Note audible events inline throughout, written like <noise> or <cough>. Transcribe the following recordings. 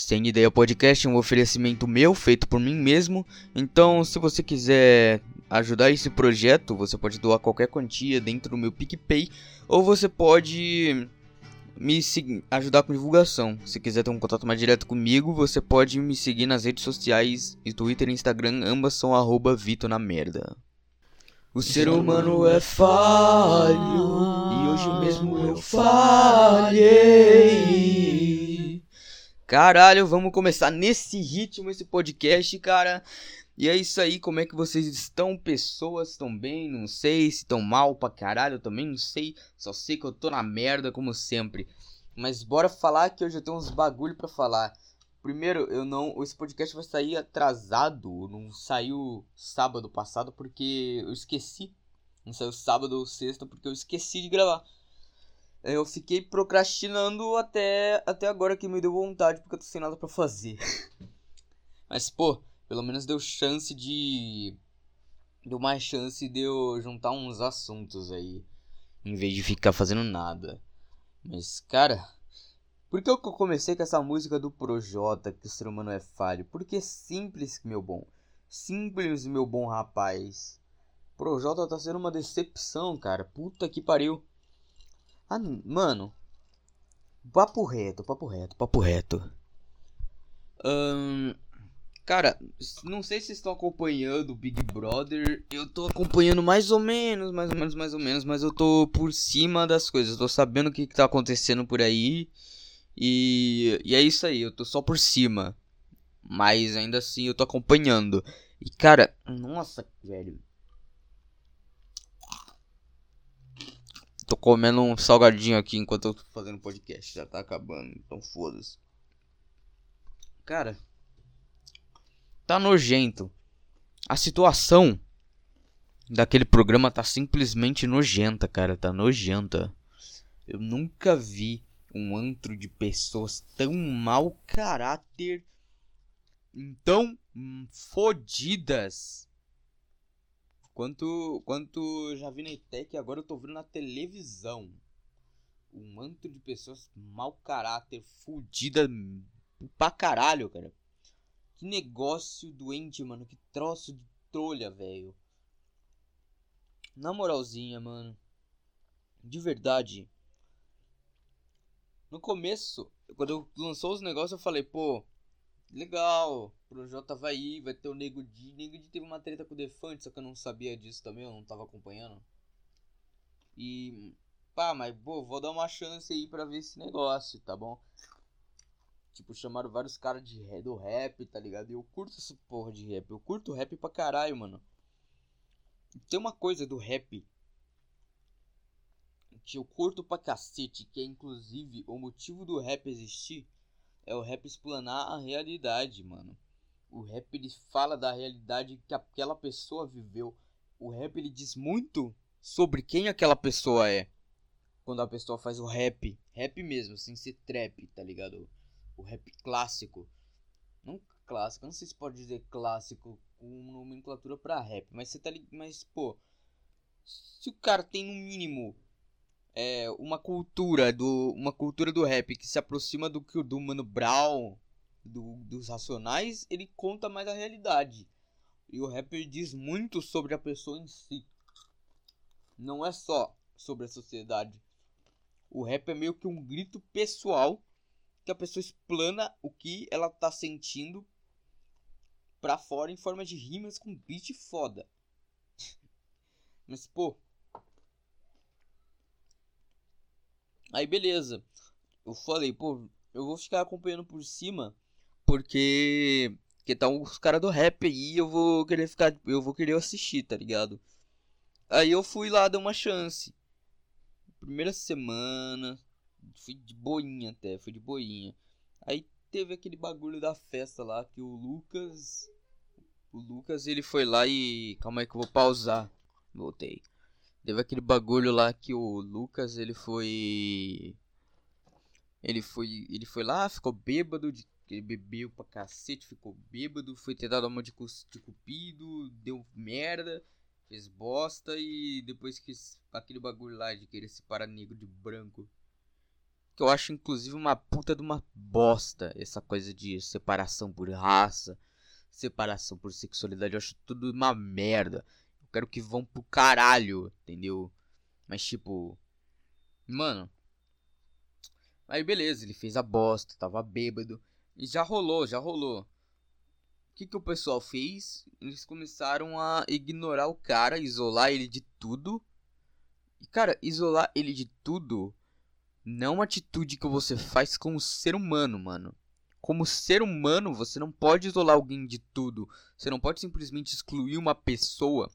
Sem Ideia Podcast é um oferecimento meu, feito por mim mesmo. Então, se você quiser ajudar esse projeto, você pode doar qualquer quantia dentro do meu PicPay. Ou você pode me ajudar com divulgação. Se quiser ter um contato mais direto comigo, você pode me seguir nas redes sociais, Twitter e Instagram, ambas são arroba Vito na merda. O ser humano é falho e hoje mesmo eu falhei. Caralho, vamos começar nesse ritmo esse podcast, cara. E é isso aí, como é que vocês estão? Pessoas estão bem? Não sei se estão mal pra caralho, também não sei. Só sei que eu tô na merda como sempre. Mas bora falar que hoje eu tenho uns bagulho para falar. Primeiro, eu não. Esse podcast vai sair atrasado. Não saiu sábado passado porque eu esqueci. Não saiu sábado ou sexta porque eu esqueci de gravar. Eu fiquei procrastinando até, até agora que me deu vontade porque eu tô sem nada pra fazer. <laughs> Mas, pô, pelo menos deu chance de. Deu mais chance de eu juntar uns assuntos aí. Em vez de ficar fazendo nada. Mas, cara. Por que eu comecei com essa música do Projota, que o ser humano é falho? Porque simples, meu bom. Simples, meu bom rapaz. Projota tá sendo uma decepção, cara. Puta que pariu. Ah, mano. Papo reto, papo reto, papo reto. Cara, não sei se estão acompanhando o Big Brother. Eu tô acompanhando mais ou menos, mais ou menos, mais ou menos, mas eu tô por cima das coisas. tô sabendo o que, que tá acontecendo por aí. E, e é isso aí, eu tô só por cima. Mas ainda assim eu tô acompanhando. E cara, nossa, velho. Tô comendo um salgadinho aqui enquanto eu tô fazendo podcast. Já tá acabando, então foda-se. Cara, tá nojento. A situação daquele programa tá simplesmente nojenta, cara. Tá nojenta. Eu nunca vi um antro de pessoas tão mau caráter, tão hum, fodidas Quanto, quanto já vi na ITEC, agora eu tô vendo na televisão. Um manto de pessoas mau caráter, fudida pra caralho, cara. Que negócio doente, mano. Que troço de trolha, velho. Na moralzinha, mano. De verdade. No começo, quando eu lançou os negócios, eu falei, pô, legal, Projota vai ir, vai ter o Nego Di. Nego Di teve uma treta com o Defante, só que eu não sabia disso também, eu não tava acompanhando. E. Pá, mas pô, vou dar uma chance aí pra ver esse negócio, tá bom? Tipo, chamaram vários caras de do rap, tá ligado? E eu curto essa porra de rap. Eu curto rap pra caralho, mano. Tem uma coisa do rap que eu curto pra cacete, que é inclusive o motivo do rap existir é o rap explanar a realidade, mano. O rap ele fala da realidade que aquela pessoa viveu. O rap ele diz muito sobre quem aquela pessoa é. Quando a pessoa faz o rap, rap mesmo, sem ser trap, tá ligado? O rap clássico. Não clássico, não sei se pode dizer clássico com nomenclatura para rap, mas você tá ligado, mas pô, se o cara tem no mínimo é, uma cultura do uma cultura do rap que se aproxima do que o do Mano Brown, do, dos Racionais, ele conta mais a realidade. E o rap diz muito sobre a pessoa em si. Não é só sobre a sociedade. O rap é meio que um grito pessoal que a pessoa explana o que ela tá sentindo pra fora em forma de rimas com beat foda. <laughs> Mas, pô, Aí beleza. Eu falei, pô, eu vou ficar acompanhando por cima porque que tá os caras do rap aí, eu vou querer ficar, eu vou querer assistir, tá ligado? Aí eu fui lá dar uma chance. Primeira semana, fui de boinha até, fui de boinha. Aí teve aquele bagulho da festa lá que o Lucas o Lucas ele foi lá e calma aí que eu vou pausar. Voltei. Teve aquele bagulho lá que o Lucas, ele foi. Ele foi. Ele foi lá, ficou bêbado, de, ele bebeu pra cacete, ficou bêbado, foi ter dado uma de, de cupido, deu merda, fez bosta e depois que aquele bagulho lá de querer separar negro de branco. que eu acho inclusive uma puta de uma bosta essa coisa de separação por raça, separação por sexualidade, eu acho tudo uma merda. Quero que vão pro caralho, entendeu? Mas tipo, mano, aí beleza, ele fez a bosta, tava bêbado e já rolou, já rolou. O que que o pessoal fez? Eles começaram a ignorar o cara, isolar ele de tudo. E cara, isolar ele de tudo não é uma atitude que você faz como ser humano, mano. Como ser humano, você não pode isolar alguém de tudo. Você não pode simplesmente excluir uma pessoa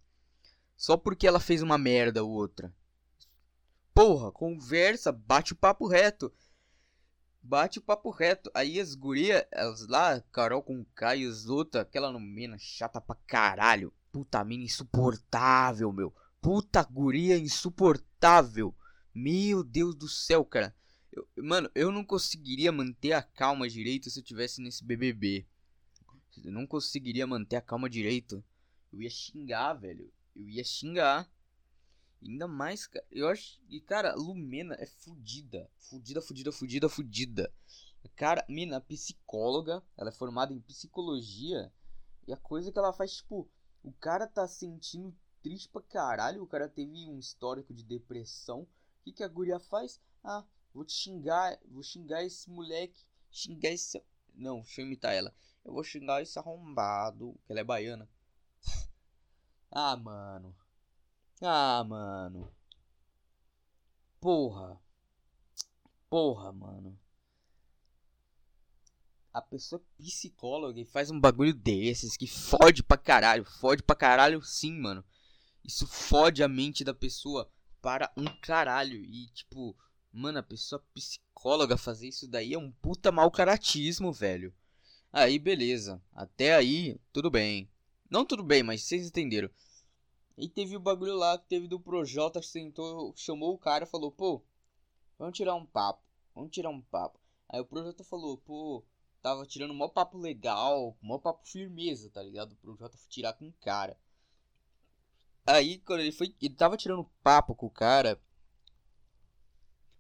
só porque ela fez uma merda ou outra. Porra, conversa, bate o papo reto. Bate o papo reto. Aí as gurias, elas lá, Carol com as outras, aquela mina chata pra caralho. Puta mina insuportável, meu. Puta guria insuportável. Meu Deus do céu, cara. Eu, mano, eu não conseguiria manter a calma direito se eu tivesse nesse BBB. Eu não conseguiria manter a calma direito. Eu ia xingar, velho. Eu ia xingar. Ainda mais, cara. Eu acho. E, cara, Lumena é fudida. Fudida, fudida, fudida, fudida. Cara, mina, psicóloga. Ela é formada em psicologia. E a coisa que ela faz, tipo. O cara tá sentindo triste pra caralho. O cara teve um histórico de depressão que, que a guria faz? Ah, vou te xingar, vou xingar esse moleque, xingar esse. Não, deixa eu imitar ela. Eu vou xingar esse arrombado, que ela é baiana. Ah, mano. Ah, mano. Porra. Porra, mano. A pessoa é psicóloga e faz um bagulho desses que fode pra caralho. Fode pra caralho sim, mano. Isso fode a mente da pessoa para um caralho. E, tipo, mano, a pessoa psicóloga fazer isso daí é um puta mau caratismo, velho. Aí, beleza. Até aí, tudo bem. Não tudo bem, mas vocês entenderam. E teve o bagulho lá que teve do Projota que sentou, chamou o cara e falou, pô, vamos tirar um papo. Vamos tirar um papo. Aí o Projota falou, pô, tava tirando mó papo legal, mó papo firmeza, tá ligado? O Projota foi tirar com o cara. Aí, quando ele foi. Ele tava tirando papo com o cara.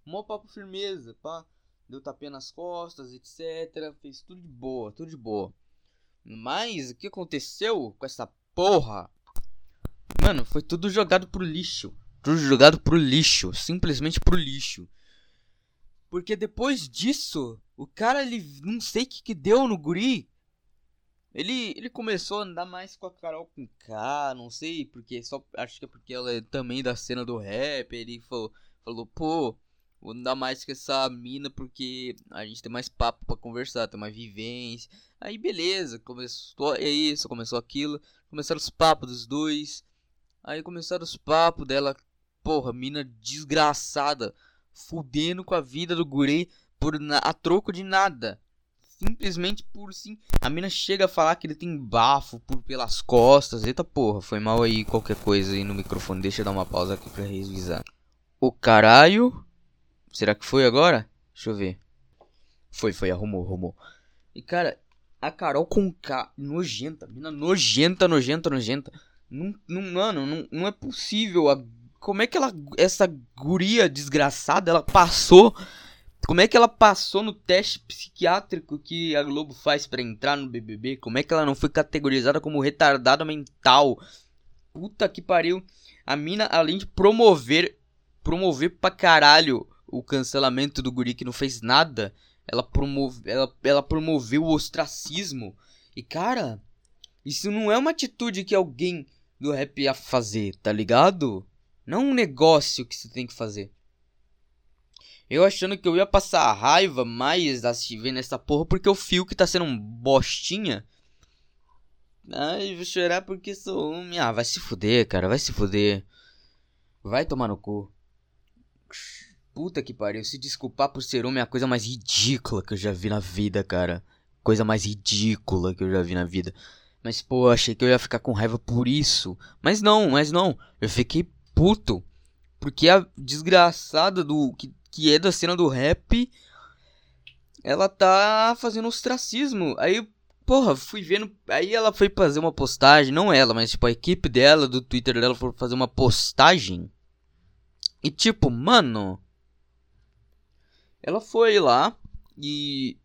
Mó papo firmeza, pá. Deu tapinha nas costas, etc. Fez tudo de boa, tudo de boa. Mas o que aconteceu com essa porra? Mano, foi tudo jogado pro lixo. Tudo jogado pro lixo. Simplesmente pro lixo. Porque depois disso, o cara, ele não sei o que, que deu no guri. Ele, ele começou a andar mais com a Carol com K, não sei, porque só acho que é porque ela é também da cena do rap. Ele falou, falou pô, vou andar mais com essa mina porque a gente tem mais papo para conversar, tem mais vivência. Aí beleza, começou é isso, começou aquilo, começaram os papos dos dois. Aí começaram os papos dela, porra, mina desgraçada, fudendo com a vida do guri por a troco de nada simplesmente por sim. A mina chega a falar que ele tem bafo por pelas costas. Eita porra, foi mal aí qualquer coisa aí no microfone. Deixa eu dar uma pausa aqui pra revisar. O caralho. Será que foi agora? Deixa eu ver. Foi, foi, arrumou, arrumou. E cara, a Carol com K, nojenta, mina nojenta, nojenta, nojenta. Não, não, mano, não, não é possível. A, como é que ela, essa guria desgraçada, ela passou como é que ela passou no teste psiquiátrico que a Globo faz para entrar no BBB? Como é que ela não foi categorizada como retardada mental? Puta que pariu. A mina, além de promover, promover pra caralho o cancelamento do guri que não fez nada, ela, promove, ela, ela promoveu o ostracismo. E cara, isso não é uma atitude que alguém do rap ia fazer, tá ligado? Não é um negócio que você tem que fazer. Eu achando que eu ia passar raiva mais vendo essa porra porque o fio que tá sendo um bostinha. Ai, vou chorar porque sou homem. Ah, vai se fuder, cara, vai se fuder. Vai tomar no cu. Puta que pariu, se desculpar por ser homem é a coisa mais ridícula que eu já vi na vida, cara. Coisa mais ridícula que eu já vi na vida. Mas, pô, achei que eu ia ficar com raiva por isso. Mas não, mas não. Eu fiquei puto. Porque a desgraçada do que que é da cena do rap, ela tá fazendo ostracismo. Aí, porra, fui vendo. Aí ela foi fazer uma postagem, não ela, mas tipo a equipe dela, do Twitter dela, foi fazer uma postagem. E tipo, mano. Ela foi lá e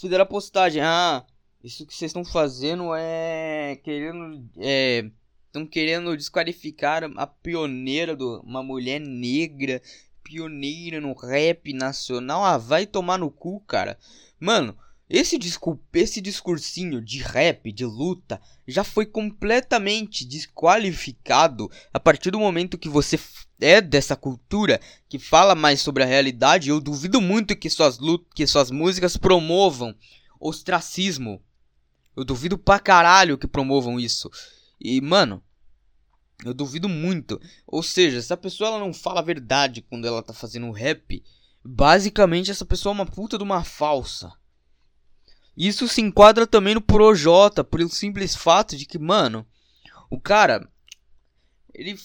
fizeram a postagem. Ah, isso que vocês estão fazendo é querendo é estão querendo desqualificar a pioneira do uma mulher negra, pioneira no rap nacional. Ah, vai tomar no cu, cara. Mano, esse, discur esse discursinho de rap, de luta, já foi completamente desqualificado a partir do momento que você é dessa cultura, que fala mais sobre a realidade. Eu duvido muito que suas, que suas músicas promovam ostracismo. Eu duvido pra caralho que promovam isso. E, mano, eu duvido muito. Ou seja, se a pessoa ela não fala a verdade quando ela tá fazendo rap, basicamente essa pessoa é uma puta de uma falsa. Isso se enquadra também no Projota, por o simples fato de que, mano, o cara ele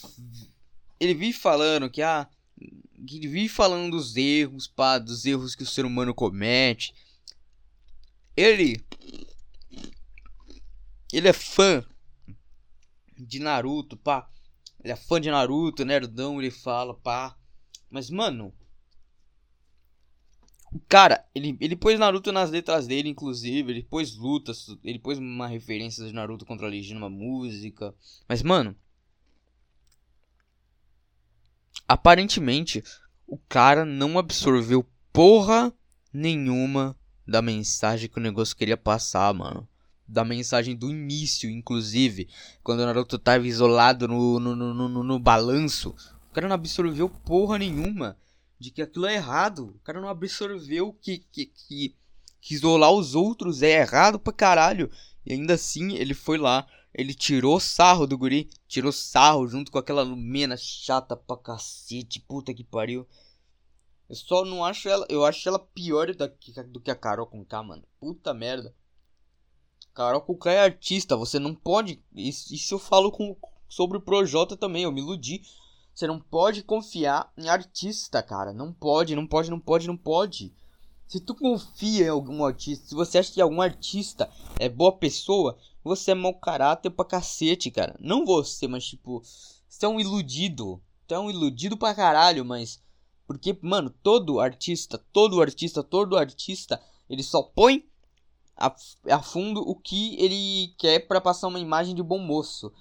ele vive falando que ah, ele vive falando dos erros, pá, dos erros que o ser humano comete. Ele ele é fã de Naruto, pá. Ele é fã de Naruto, nerdão, ele fala, pá. Mas, mano, Cara, ele, ele pôs Naruto nas letras dele, inclusive. Ele pôs lutas. Ele pôs uma referência de Naruto contra a Legião numa música. Mas, mano. Aparentemente, o cara não absorveu porra nenhuma da mensagem que o negócio queria passar, mano. Da mensagem do início, inclusive. Quando o Naruto tava isolado no, no, no, no, no balanço. O cara não absorveu porra nenhuma de que aquilo é errado. O cara não absorveu que, que, que, que isolar os outros é errado pra caralho. E ainda assim ele foi lá, ele tirou sarro do guri, tirou sarro junto com aquela Lumena chata pra cacete, puta que pariu. Eu só não acho ela, eu acho ela pior do que, do que a Carol com K, mano. Puta merda. Carol com K é artista, você não pode. Isso, isso eu falo com, sobre o Projota também, eu me iludi. Você não pode confiar em artista, cara. Não pode, não pode, não pode, não pode. Se tu confia em algum artista, se você acha que algum artista é boa pessoa, você é mau caráter pra cacete, cara. Não você, mas tipo, você é um iludido. Tu é um iludido pra caralho, mas. Porque, mano, todo artista, todo artista, todo artista, ele só põe a, a fundo o que ele quer para passar uma imagem de bom moço.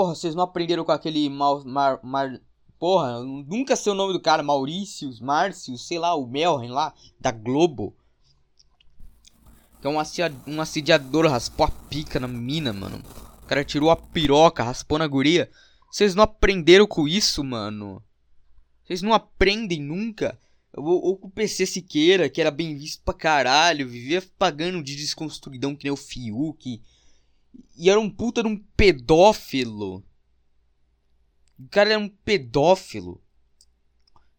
Porra, vocês não aprenderam com aquele mal, mar, mar, Porra, nunca sei o nome do cara, Maurício, Márcio, sei lá, o Melren lá, da Globo. Que é um, um assediador, raspou a pica na mina, mano. O cara tirou a piroca, raspou na guria. Vocês não aprenderam com isso, mano? Vocês não aprendem nunca? Ou com o PC Siqueira, que era bem visto pra caralho, vivia pagando de desconstruidão que nem o Fiuk. E era um puta de um pedófilo. O cara é um pedófilo.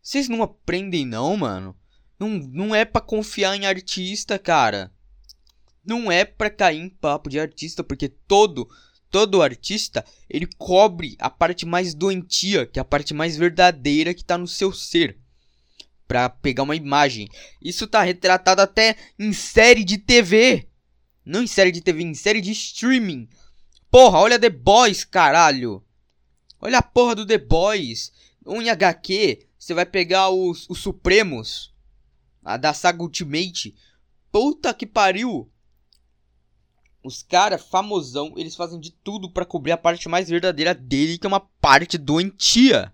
Vocês não aprendem não, mano? Não, não é para confiar em artista, cara. Não é pra cair em papo de artista, porque todo todo artista, ele cobre a parte mais doentia, que é a parte mais verdadeira que tá no seu ser. Pra pegar uma imagem. Isso tá retratado até em série de TV. Não em série de TV, em série de streaming. Porra, olha The Boys, caralho. Olha a porra do The Boys. Um em HQ, você vai pegar os, os Supremos. A da saga Ultimate. Puta que pariu. Os caras, famosão, eles fazem de tudo para cobrir a parte mais verdadeira dele, que é uma parte doentia.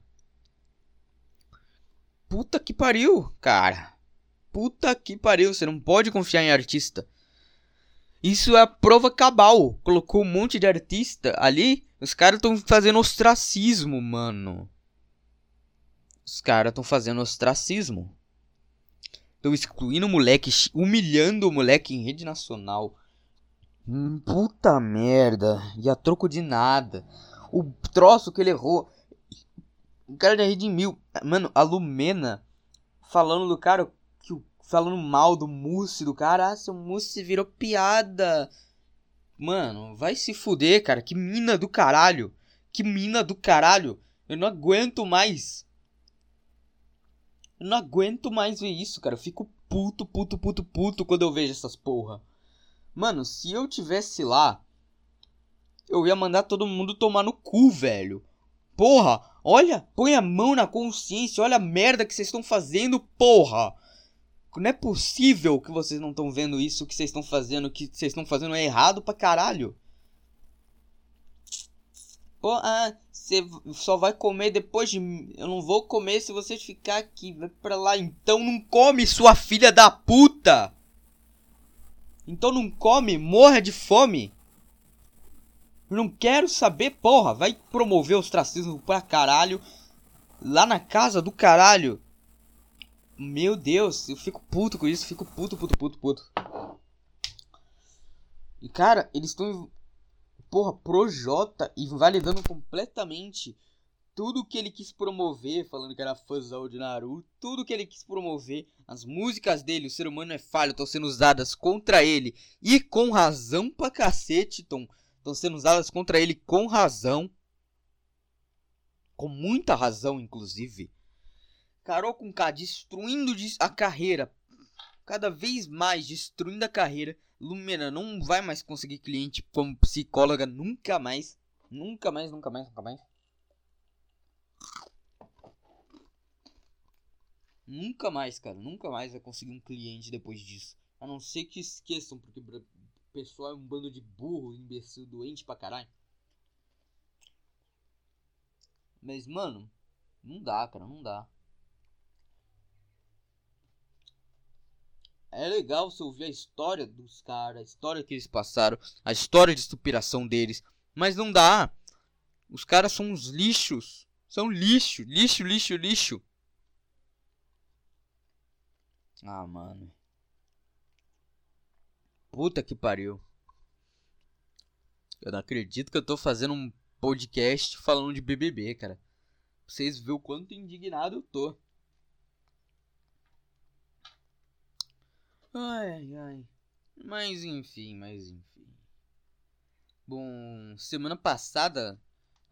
Puta que pariu, cara. Puta que pariu, você não pode confiar em artista. Isso é a prova cabal. Colocou um monte de artista ali. Os caras estão fazendo ostracismo, mano. Os caras estão fazendo ostracismo. Estão excluindo o moleque, humilhando o moleque em rede nacional. Hum, puta merda. E a troco de nada. O troço que ele errou. O cara já redimiu. Mano, a Lumena falando do cara falando mal do Mousse, do cara. Ah, seu Mousse virou piada. Mano, vai se fuder, cara. Que mina do caralho. Que mina do caralho. Eu não aguento mais. Eu não aguento mais ver isso, cara. Eu fico puto, puto, puto, puto quando eu vejo essas porra. Mano, se eu tivesse lá, eu ia mandar todo mundo tomar no cu, velho. Porra, olha, põe a mão na consciência, olha a merda que vocês estão fazendo, porra. Não é possível que vocês não estão vendo isso, que vocês estão fazendo, que vocês estão fazendo é errado pra caralho. Pô, ah, você só vai comer depois de. Eu não vou comer se você ficar aqui. Vai pra lá. Então não come, sua filha da puta! Então não come, morra de fome! Não quero saber, porra! Vai promover o ostracismo pra caralho. Lá na casa do caralho. Meu Deus, eu fico puto com isso, fico puto, puto, puto, puto. E cara, eles estão porra, Projota invalidando completamente tudo que ele quis promover, falando que era fãzão de Naruto, tudo que ele quis promover, as músicas dele, o ser humano é falho, estão sendo usadas contra ele e com razão pra cacete, estão sendo usadas contra ele com razão, com muita razão, inclusive. Carol com K destruindo a carreira, cada vez mais destruindo a carreira Lumena não vai mais conseguir cliente como psicóloga nunca mais. Nunca mais, nunca mais, nunca mais. Nunca mais, cara. Nunca mais vai conseguir um cliente depois disso. A não ser que esqueçam, porque o pessoal é um bando de burro, imbecil, doente pra caralho. Mas, mano, não dá, cara, não dá. É legal você ouvir a história dos caras, a história que eles passaram, a história de superação deles. Mas não dá. Os caras são uns lixos. São lixo, lixo, lixo, lixo. Ah, mano. Puta que pariu. Eu não acredito que eu tô fazendo um podcast falando de BBB, cara. Pra vocês verem o quanto indignado eu tô. Ai, ai. Mas enfim, mas enfim. Bom, semana passada,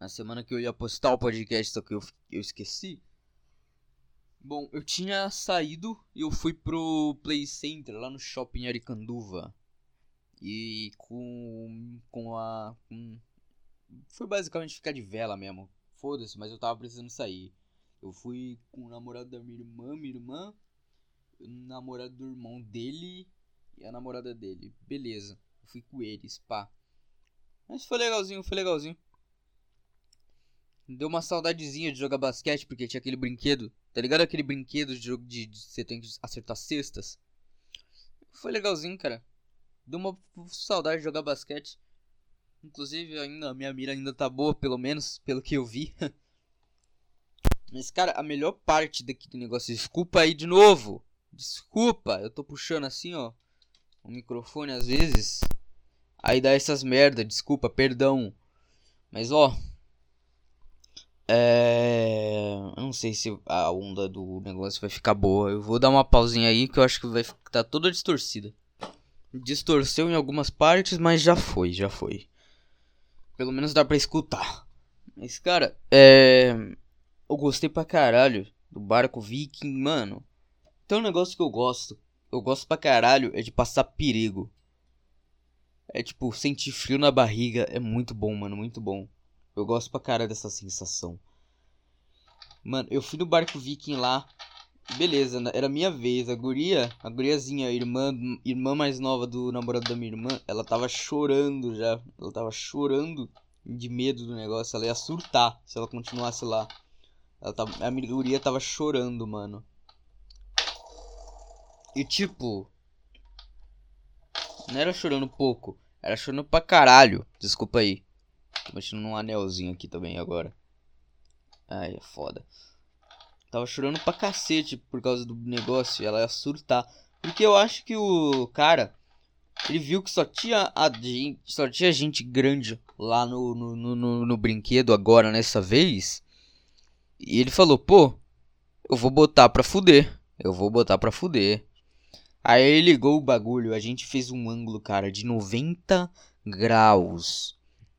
na semana que eu ia postar o podcast, só que eu, eu esqueci. Bom, eu tinha saído e eu fui pro Play Center lá no shopping Aricanduva. E com. com a. Com, foi basicamente ficar de vela mesmo. Foda-se, mas eu tava precisando sair. Eu fui com o namorado da minha irmã, minha irmã namorado do irmão dele e a namorada dele. Beleza, eu fui com eles, pá. Mas foi legalzinho, foi legalzinho. Deu uma saudadezinha de jogar basquete, porque tinha aquele brinquedo. Tá ligado aquele brinquedo de jogo de, de você tem que acertar cestas? Foi legalzinho, cara. Deu uma saudade de jogar basquete. Inclusive, ainda a minha mira ainda tá boa, pelo menos, pelo que eu vi. <laughs> Mas, cara, a melhor parte daqui do negócio, desculpa aí de novo. Desculpa, eu tô puxando assim, ó. O microfone às vezes. Aí dá essas merda, desculpa, perdão. Mas ó. É. Eu não sei se a onda do negócio vai ficar boa. Eu vou dar uma pausinha aí que eu acho que vai ficar tá toda distorcida. Distorceu em algumas partes, mas já foi, já foi. Pelo menos dá pra escutar. Mas, cara, é. Eu gostei pra caralho do barco Viking, mano. Tem um negócio que eu gosto. Eu gosto pra caralho é de passar perigo. É tipo, sentir frio na barriga é muito bom, mano, muito bom. Eu gosto pra caralho dessa sensação. Mano, eu fui no barco viking lá. Beleza, né, era minha vez. A guria, a guriazinha, a irmã, irmã mais nova do namorado da minha irmã, ela tava chorando já. Ela tava chorando de medo do negócio. Ela ia surtar se ela continuasse lá. Ela tava, a guria tava chorando, mano. E tipo. Não era chorando pouco. Era chorando pra caralho. Desculpa aí. Tô mexendo num anelzinho aqui também agora. Ai, é foda. Tava chorando pra cacete por causa do negócio. E ela ia surtar. Porque eu acho que o cara. Ele viu que só tinha a gente, só tinha gente grande lá no, no, no, no brinquedo agora nessa vez. E ele falou, pô, eu vou botar pra fuder. Eu vou botar pra fuder. Aí ele ligou o bagulho, a gente fez um ângulo, cara, de 90 graus.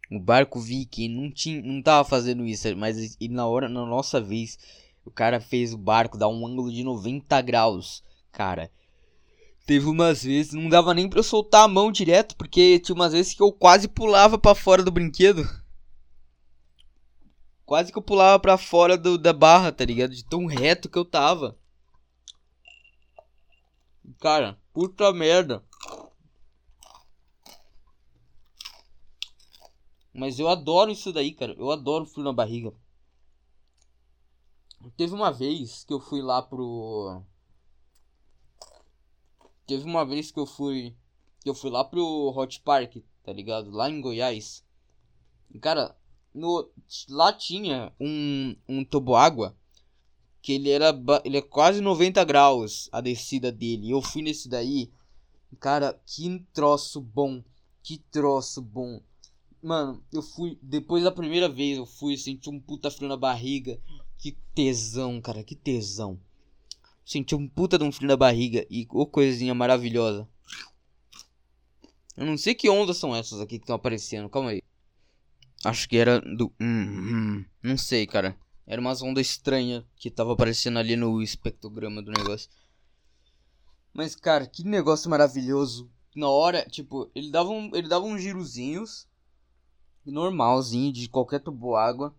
O barco Viking não tinha, não tava fazendo isso, mas na hora, na nossa vez, o cara fez o barco dar um ângulo de 90 graus, cara. Teve umas vezes, não dava nem pra eu soltar a mão direto, porque tinha umas vezes que eu quase pulava para fora do brinquedo. Quase que eu pulava para fora do, da barra, tá ligado? De tão reto que eu tava. Cara, puta merda. Mas eu adoro isso daí, cara. Eu adoro frio na barriga. Teve uma vez que eu fui lá pro. Teve uma vez que eu fui. Que eu fui lá pro Hot Park, tá ligado? Lá em Goiás. Cara, no, lá tinha um, um toboágua que ele era ele é quase 90 graus a descida dele. Eu fui nesse daí. Cara, que troço bom. Que troço bom. Mano, eu fui. Depois da primeira vez eu fui, senti um puta frio na barriga. Que tesão, cara, que tesão. Senti um puta de um frio na barriga e ô oh, coisinha maravilhosa. Eu não sei que ondas são essas aqui que estão aparecendo, calma aí. Acho que era do. Hum, hum, não sei, cara. Era umas ondas estranhas que tava aparecendo ali no espectrograma do negócio. Mas, cara, que negócio maravilhoso. Na hora, tipo, ele dava, um, ele dava uns girozinhos. Normalzinho, de qualquer tubo água.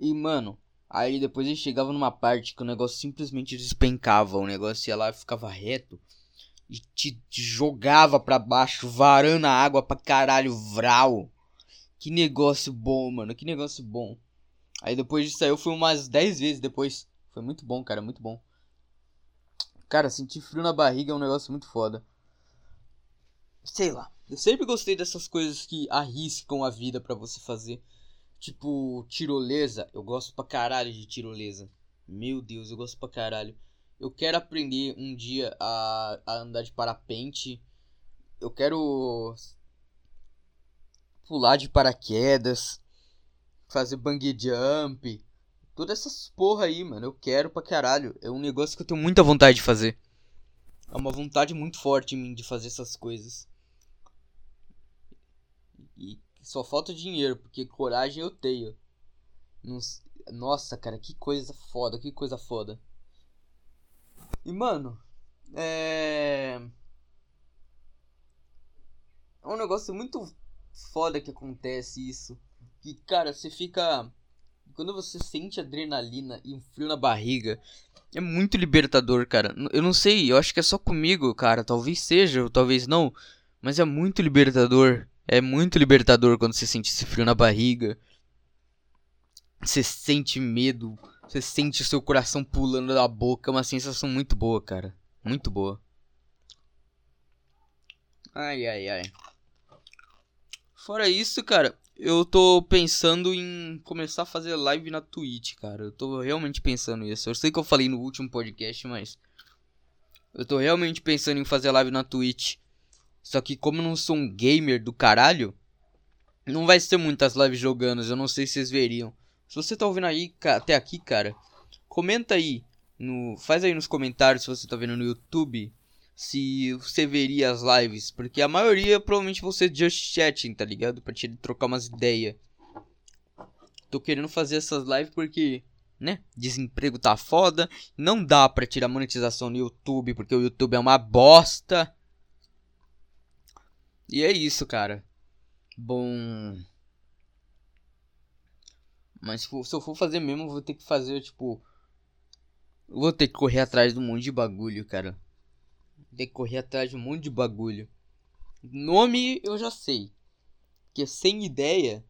E, mano, aí depois ele chegava numa parte que o negócio simplesmente despencava. O negócio ia lá e ficava reto. E te, te jogava pra baixo, varando a água pra caralho, vral. Que negócio bom, mano. Que negócio bom. Aí depois disso aí eu fui umas 10 vezes depois. Foi muito bom, cara. Muito bom. Cara, sentir frio na barriga é um negócio muito foda. Sei lá. Eu sempre gostei dessas coisas que arriscam a vida para você fazer. Tipo, tirolesa. Eu gosto pra caralho de tirolesa. Meu Deus, eu gosto pra caralho. Eu quero aprender um dia a, a andar de parapente. Eu quero pular de paraquedas. Fazer bang jump. Todas essas porra aí, mano. Eu quero pra caralho. É um negócio que eu tenho muita vontade de fazer. É uma vontade muito forte em mim de fazer essas coisas. E só falta dinheiro, porque coragem eu tenho. Nossa, cara, que coisa foda, que coisa foda. E, mano, é. É um negócio muito foda que acontece isso. Que, cara, você fica. Quando você sente adrenalina e um frio na barriga, é muito libertador, cara. Eu não sei, eu acho que é só comigo, cara. Talvez seja, talvez não. Mas é muito libertador. É muito libertador quando você sente esse frio na barriga. Você sente medo. Você sente seu coração pulando da boca. É uma sensação muito boa, cara. Muito boa. Ai, ai, ai. Fora isso, cara, eu tô pensando em começar a fazer live na Twitch, cara. Eu tô realmente pensando nisso. Eu sei que eu falei no último podcast, mas. Eu tô realmente pensando em fazer live na Twitch. Só que como eu não sou um gamer do caralho, não vai ser muitas lives jogando, eu não sei se vocês veriam. Se você tá ouvindo aí até aqui, cara, comenta aí no, faz aí nos comentários se você tá vendo no YouTube se você veria as lives, porque a maioria provavelmente você just chatting, tá ligado? Pra te trocar umas ideias. Tô querendo fazer essas lives porque, né? Desemprego tá foda, não dá pra tirar monetização no YouTube porque o YouTube é uma bosta. E é isso, cara. Bom. Mas se, eu for fazer mesmo, vou ter que fazer, tipo. Vou ter que correr atrás de um monte de bagulho, cara. Ter que correr atrás de um monte de bagulho. Nome eu já sei. Que é sem ideia.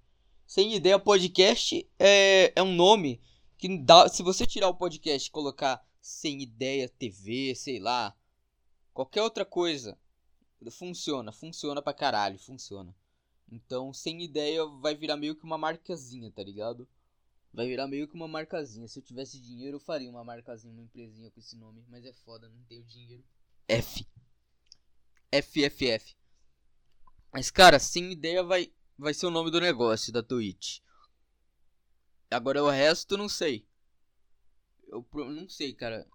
Sem ideia podcast é, é um nome que dá. Se você tirar o podcast e colocar sem ideia TV, sei lá. Qualquer outra coisa Funciona, funciona pra caralho, funciona. Então, sem ideia, vai virar meio que uma marcazinha, tá ligado? Vai virar meio que uma marcazinha. Se eu tivesse dinheiro, eu faria uma marcazinha, uma empresinha com esse nome. Mas é foda, não tenho dinheiro. F. FFF. Mas, cara, sem ideia vai, vai ser o nome do negócio da Twitch. Agora o resto, não sei. Eu não sei, cara.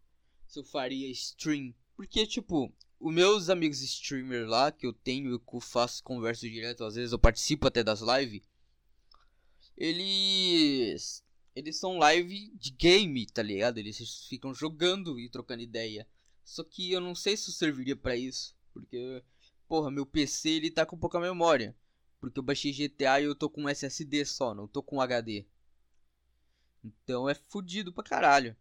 Se eu faria stream. Porque, tipo, os meus amigos streamer lá, que eu tenho, que eu faço conversa direto, às vezes eu participo até das lives. Eles. Eles são live de game, tá ligado? Eles ficam jogando e trocando ideia. Só que eu não sei se serviria para isso. Porque, porra, meu PC ele tá com pouca memória. Porque eu baixei GTA e eu tô com SSD só, não tô com HD. Então é fudido pra caralho.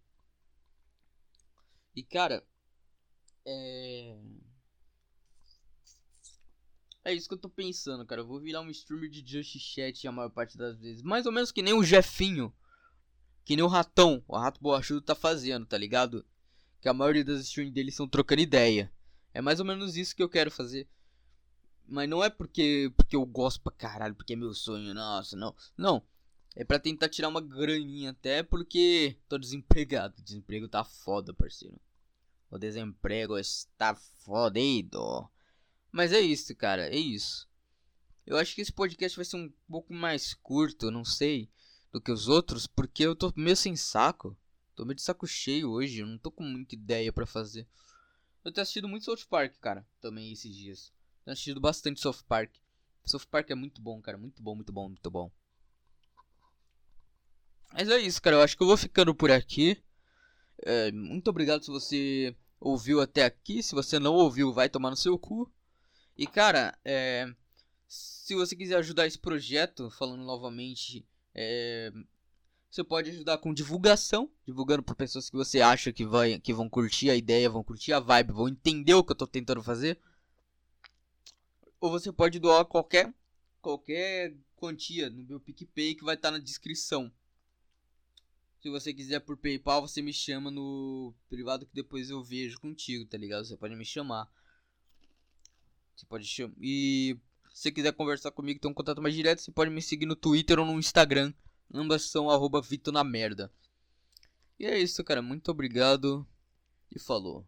E cara, É. É isso que eu tô pensando, cara. Eu vou virar um streamer de Just Chat a maior parte das vezes. Mais ou menos que nem o Jefinho. Que nem o Ratão. O Rato Borrachudo tá fazendo, tá ligado? Que a maioria das streams dele são trocando ideia. É mais ou menos isso que eu quero fazer. Mas não é porque, porque eu gosto pra caralho, porque é meu sonho, nossa, não. Não. É pra tentar tirar uma graninha até porque tô desempregado. O desemprego tá foda, parceiro. O desemprego está fodido. Mas é isso, cara, é isso. Eu acho que esse podcast vai ser um pouco mais curto, não sei, do que os outros, porque eu tô meio sem saco. Tô meio de saco cheio hoje, eu não tô com muita ideia para fazer. Eu tenho assistido muito South Park, cara, também esses dias. Tenho assistido bastante South Park. South Park é muito bom, cara, muito bom, muito bom, muito bom. Mas é isso, cara, eu acho que eu vou ficando por aqui. É, muito obrigado se você ouviu até aqui. Se você não ouviu, vai tomar no seu cu. E cara, é, se você quiser ajudar esse projeto, falando novamente, é, você pode ajudar com divulgação, divulgando para pessoas que você acha que, vai, que vão curtir a ideia, vão curtir a vibe, vão entender o que eu tô tentando fazer. Ou você pode doar qualquer qualquer quantia no meu PicPay que vai estar tá na descrição. Se você quiser por PayPal, você me chama no privado que depois eu vejo contigo, tá ligado? Você pode me chamar. Você pode chamar. E se você quiser conversar comigo, ter um contato mais direto, você pode me seguir no Twitter ou no Instagram. Ambas são arroba Vito na merda. E é isso, cara. Muito obrigado. E falou.